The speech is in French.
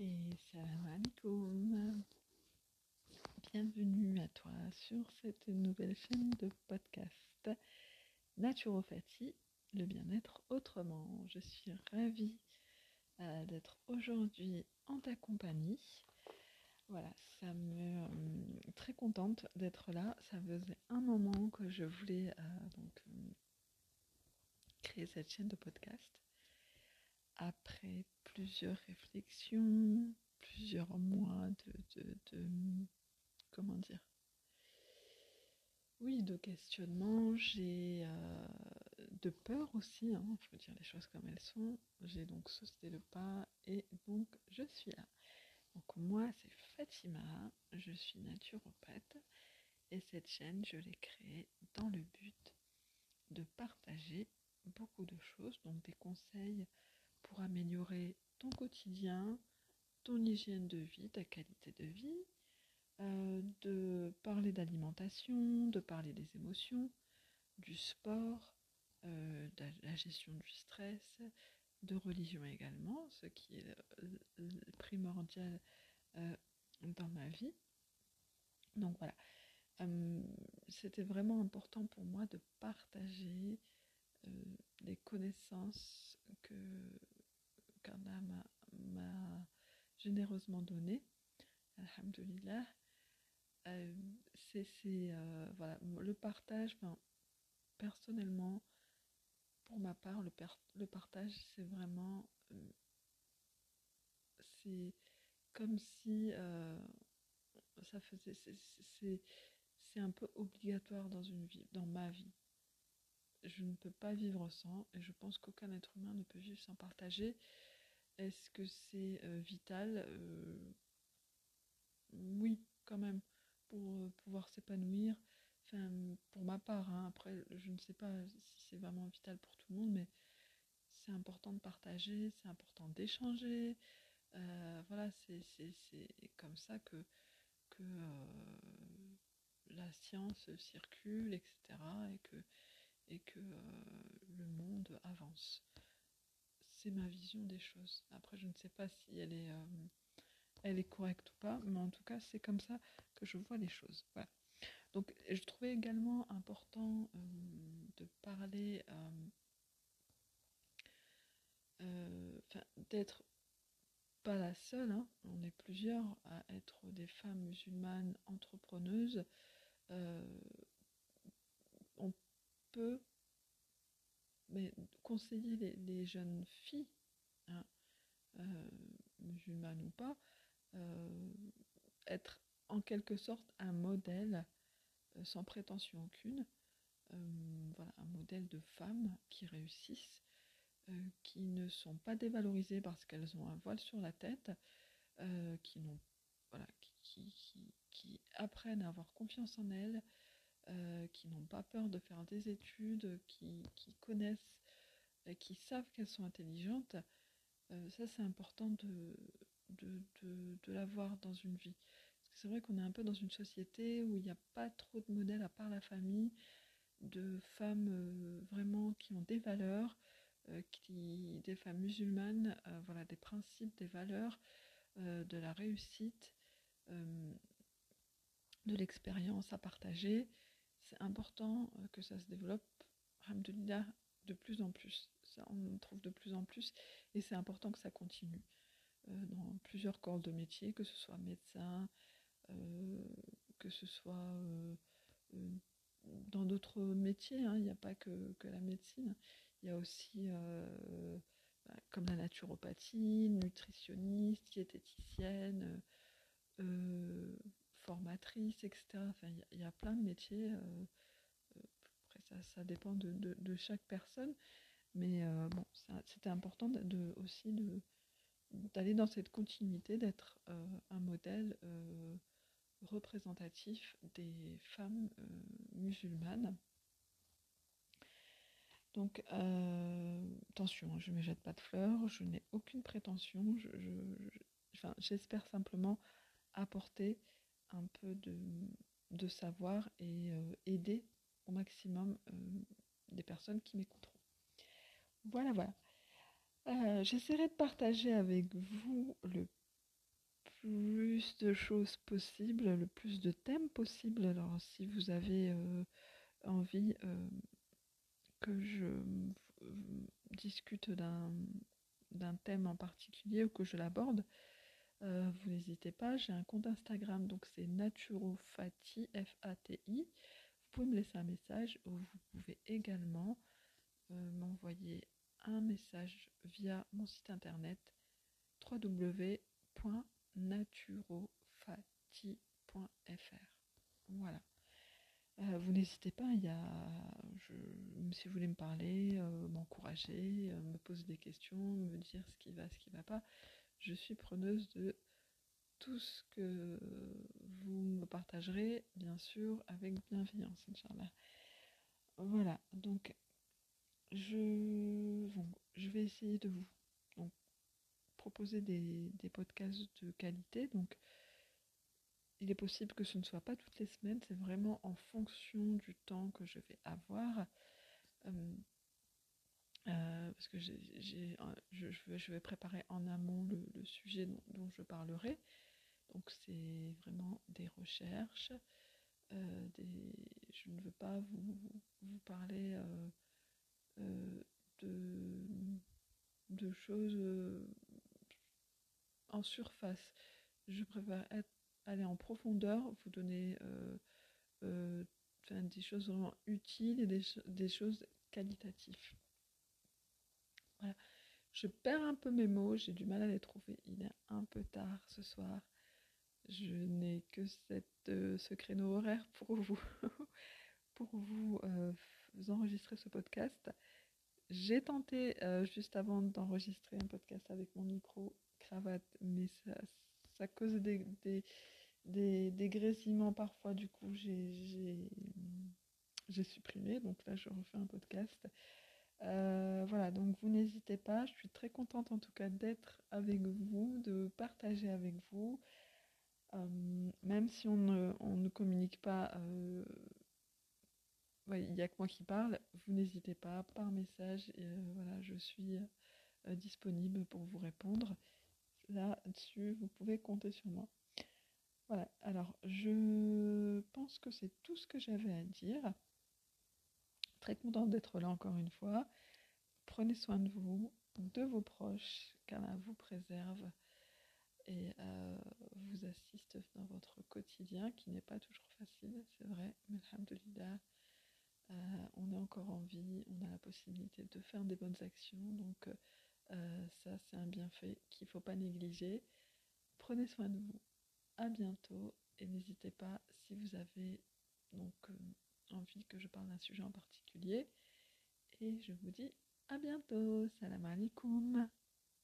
Et salam alaikum. Bienvenue à toi sur cette nouvelle chaîne de podcast Naturopathie, le bien-être autrement. Je suis ravie euh, d'être aujourd'hui en ta compagnie. Voilà, ça me euh, très contente d'être là. Ça faisait un moment que je voulais euh, donc créer cette chaîne de podcast après plusieurs réflexions, plusieurs mois de, de, comment dire? Oui, de questionnement, j'ai euh, de peur aussi, hein, faut dire les choses comme elles sont. J'ai donc sauté le pas et donc je suis là. Donc moi c'est Fatima, je suis naturopathe et cette chaîne je l'ai créée dans le but de partager beaucoup de choses, donc des conseils améliorer ton quotidien, ton hygiène de vie, ta qualité de vie, euh, de parler d'alimentation, de parler des émotions, du sport, euh, de la gestion du stress, de religion également, ce qui est primordial euh, dans ma vie. Donc voilà, c'était vraiment important pour moi de partager les connaissances que qu'Allah m'a généreusement données. Alhamdulillah. Euh, c'est euh, voilà, le partage, personnellement, pour ma part, le, le partage, c'est vraiment. Euh, c'est comme si ça faisait. C'est un peu obligatoire dans une vie, dans ma vie je ne peux pas vivre sans, et je pense qu'aucun être humain ne peut vivre sans partager. Est-ce que c'est euh, vital euh, Oui, quand même, pour euh, pouvoir s'épanouir. Enfin, pour ma part, hein. après, je ne sais pas si c'est vraiment vital pour tout le monde, mais c'est important de partager, c'est important d'échanger. voilà, c'est comme ça que, que la science circule, etc. Et que et que le monde avance. C'est ma vision des choses. Après, je ne sais pas si elle est, euh, elle est correcte ou pas, mais en tout cas, c'est comme ça que je vois les choses. Donc, je trouvais également important euh, de parler, d'être pas la seule, hein. on est plusieurs à être des femmes musulmanes entrepreneuses peut conseiller les, jeunes filles, hein, euh, musulmanes ou pas, euh, être en quelque sorte un modèle euh, sans prétention aucune, voilà, un modèle de femmes qui réussissent, qui ne sont pas dévalorisées parce qu'elles ont un voile sur la tête, qui, n'ont, voilà, qui, qui, apprennent à avoir confiance en elles, euh, qui n'ont pas peur de faire des études, qui, connaissent, qui savent qu'elles sont intelligentes, euh, ça c'est important de, l'avoir dans une vie. C'est vrai qu'on est un peu dans une société où il n'y a pas trop de modèles à part la famille, de femmes euh, vraiment qui ont des valeurs, qui, des femmes musulmanes, voilà, des principes, des valeurs, de la réussite, de l'expérience à partager c'est important euh, que ça se développe, de plus en plus. Ça, on en trouve de plus en plus et c'est important que ça continue euh, dans plusieurs corps de métier, que ce soit médecin, euh, que ce soit dans d'autres métiers. Hein. Il n'y a pas que, la médecine. Il y a aussi bah, comme la naturopathie, nutritionniste, diététicienne formatrice, etc. Enfin, il y, a plein de métiers. Euh, euh, après, ça, ça dépend de, chaque personne. Mais euh, bon, c'était important de, aussi de, d'aller dans cette continuité, d'être un modèle représentatif des femmes musulmanes. Donc, attention, hein, je ne me jette pas de fleurs, je n'ai aucune prétention, je, j'espère simplement apporter un peu de, savoir et euh, aider au maximum euh, des personnes qui m'écouteront. Voilà, voilà. Euh, j'essaierai de partager avec vous le plus de choses possibles, le plus de thèmes possibles. Alors si vous avez envie que je discute d'un thème en particulier ou que je l'aborde, euh, vous n'hésitez pas, j'ai un compte Instagram, donc c'est naturofati, F-A-T-I. Vous pouvez me laisser un message ou vous pouvez également m'envoyer un message via mon site internet www.naturofati.fr. Voilà. Euh, vous n'hésitez pas, il y a, si vous voulez me parler, euh, m'encourager, euh, me poser des questions, me dire ce qui va, ce qui ne va pas, je suis preneuse de tout ce que vous me partagerez, bien sûr, avec bienveillance, Inch'Allah. Voilà, donc je, vais essayer de vous proposer des, podcasts de qualité. Donc, il est possible que ce ne soit pas toutes les semaines, c'est vraiment en fonction du temps que je vais avoir. Euh, parce que j'ai, je, vais préparer en amont le, sujet dont, je parlerai. Donc c'est vraiment des recherches. Euh, des, je ne veux pas vous, vous parler de, de choses en surface. Je préfère aller en profondeur, vous donner euh, euh, des choses vraiment utiles et des, choses qualitatives. Je perds un peu mes mots, j'ai du mal à les trouver. Il est un peu tard ce soir. Je n'ai que cette, euh, ce créneau horaire pour vous, pour vous, vous enregistrer ce podcast. J'ai tenté juste avant d'enregistrer un podcast avec mon micro cravate, mais ça, ça cause des, des, des, parfois. Du coup, j'ai supprimé. Donc là, je refais un podcast. Euh, voilà, donc vous n'hésitez pas. Je suis très contente en tout cas d'être avec vous, de partager avec vous. Euh, même si on ne, communique pas, euh, il n'y a que moi qui parle, vous n'hésitez pas par message. Voilà, je suis disponible pour vous répondre là-dessus, vous pouvez compter sur moi. Voilà, alors je pense que c'est tout ce que j'avais à dire. Très contente d'être là encore une fois. Prenez soin de vous, de vos proches, qu'Allah vous préserve et euh, vous assiste dans votre quotidien qui n'est pas toujours facile, c'est vrai, mais alhamdoulilah, euh, on est encore en vie, on a la possibilité de faire des bonnes actions, donc euh, ça, c'est un bienfait qu'il ne faut pas négliger. Prenez soin de vous. À bientôt. Et n'hésitez pas si vous avez donc euh, envie que je parle d'un sujet en particulier. Et je vous dis à bientôt. Salam alaikum.